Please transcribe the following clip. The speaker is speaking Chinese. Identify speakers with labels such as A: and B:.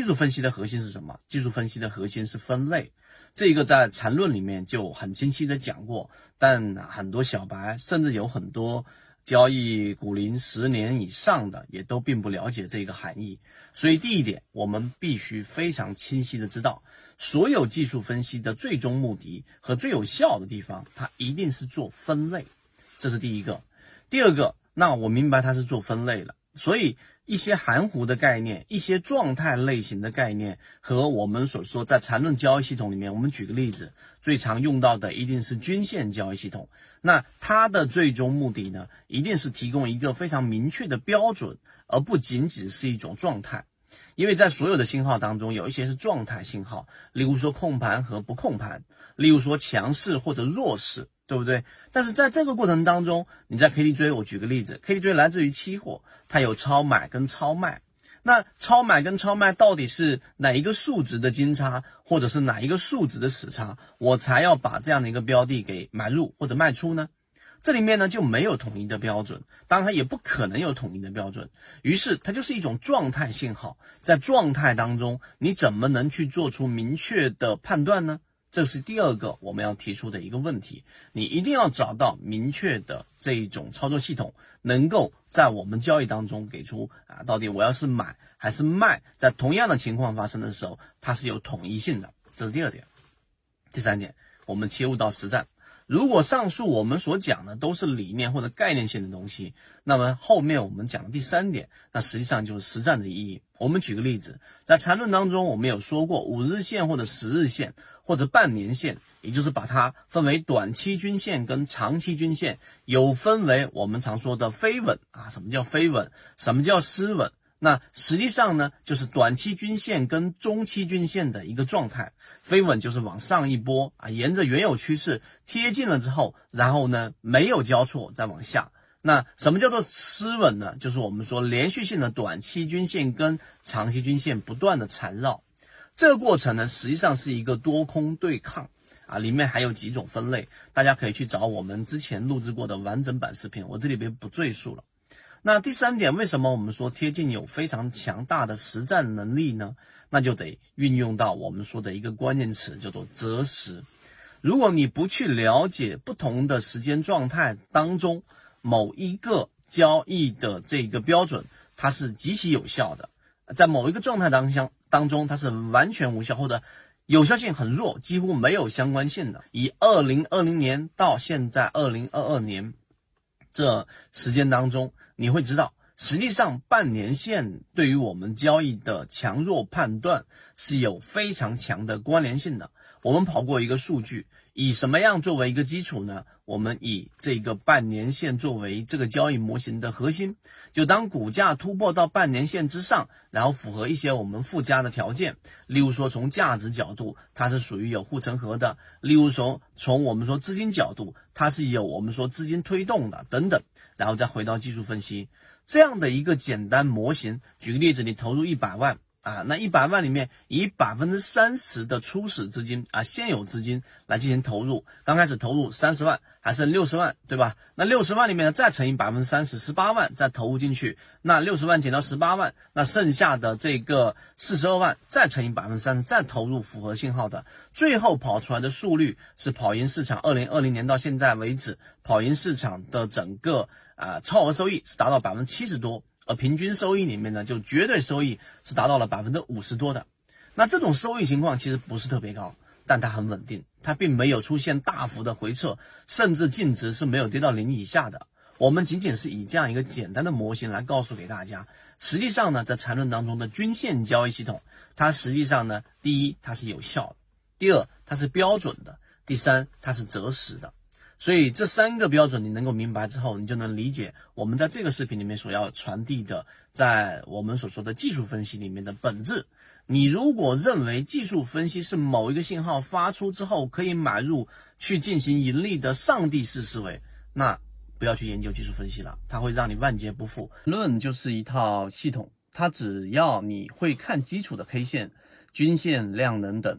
A: 技术分析的核心是什么？技术分析的核心是分类，这个在缠论里面就很清晰的讲过，但很多小白甚至有很多。交易股龄十年以上的也都并不了解这个含义，所以第一点，我们必须非常清晰的知道，所有技术分析的最终目的和最有效的地方，它一定是做分类，这是第一个。第二个，那我明白它是做分类了，所以一些含糊的概念，一些状态类型的概念，和我们所说在缠论交易系统里面，我们举个例子，最常用到的一定是均线交易系统。那它的最终目的呢，一定是提供一个非常明确的标准，而不仅仅是一种状态。因为在所有的信号当中，有一些是状态信号，例如说控盘和不控盘，例如说强势或者弱势，对不对？但是在这个过程当中，你在 KDJ，我举个例子，KDJ 来自于期货，它有超买跟超卖。那超买跟超卖到底是哪一个数值的金叉，或者是哪一个数值的死叉，我才要把这样的一个标的给买入或者卖出呢？这里面呢就没有统一的标准，当然它也不可能有统一的标准。于是它就是一种状态信号，在状态当中，你怎么能去做出明确的判断呢？这是第二个我们要提出的一个问题，你一定要找到明确的这一种操作系统，能够在我们交易当中给出啊，到底我要是买还是卖，在同样的情况发生的时候，它是有统一性的。这是第二点。第三点，我们切入到实战。如果上述我们所讲的都是理念或者概念性的东西，那么后面我们讲的第三点，那实际上就是实战的意义。我们举个例子，在缠论当中，我们有说过五日线或者十日线。或者半年线，也就是把它分为短期均线跟长期均线，有分为我们常说的飞稳啊，什么叫飞稳？什么叫失稳？那实际上呢，就是短期均线跟中期均线的一个状态。飞稳就是往上一波啊，沿着原有趋势贴近了之后，然后呢没有交错再往下。那什么叫做失稳呢？就是我们说连续性的短期均线跟长期均线不断的缠绕。这个过程呢，实际上是一个多空对抗啊，里面还有几种分类，大家可以去找我们之前录制过的完整版视频，我这里边不赘述了。那第三点，为什么我们说贴近有非常强大的实战能力呢？那就得运用到我们说的一个关键词，叫做择时。如果你不去了解不同的时间状态当中某一个交易的这个标准，它是极其有效的，在某一个状态当中。当中它是完全无效或者有效性很弱，几乎没有相关性的。以二零二零年到现在二零二二年这时间当中，你会知道，实际上半年线对于我们交易的强弱判断是有非常强的关联性的。我们跑过一个数据。以什么样作为一个基础呢？我们以这个半年线作为这个交易模型的核心，就当股价突破到半年线之上，然后符合一些我们附加的条件，例如说从价值角度它是属于有护城河的，例如说从我们说资金角度它是有我们说资金推动的等等，然后再回到技术分析这样的一个简单模型。举个例子，你投入一百万。啊，那一百万里面以百分之三十的初始资金啊，现有资金来进行投入，刚开始投入三十万，还剩六十万，对吧？那六十万里面呢，再乘以百分之三十，十八万再投入进去，那六十万减到十八万，那剩下的这个四十二万再乘以百分之三十，再投入符合信号的，最后跑出来的速率是跑赢市场。二零二零年到现在为止，跑赢市场的整个啊超额收益是达到百分之七十多。而平均收益里面呢，就绝对收益是达到了百分之五十多的。那这种收益情况其实不是特别高，但它很稳定，它并没有出现大幅的回撤，甚至净值是没有跌到零以下的。我们仅仅是以这样一个简单的模型来告诉给大家，实际上呢，在缠论当中的均线交易系统，它实际上呢，第一它是有效的，第二它是标准的，第三它是择时的。所以这三个标准你能够明白之后，你就能理解我们在这个视频里面所要传递的，在我们所说的技术分析里面的本质。你如果认为技术分析是某一个信号发出之后可以买入去进行盈利的上帝式思维，那不要去研究技术分析了，它会让你万劫不复。论就是一套系统，它只要你会看基础的 K 线、均线、量能等。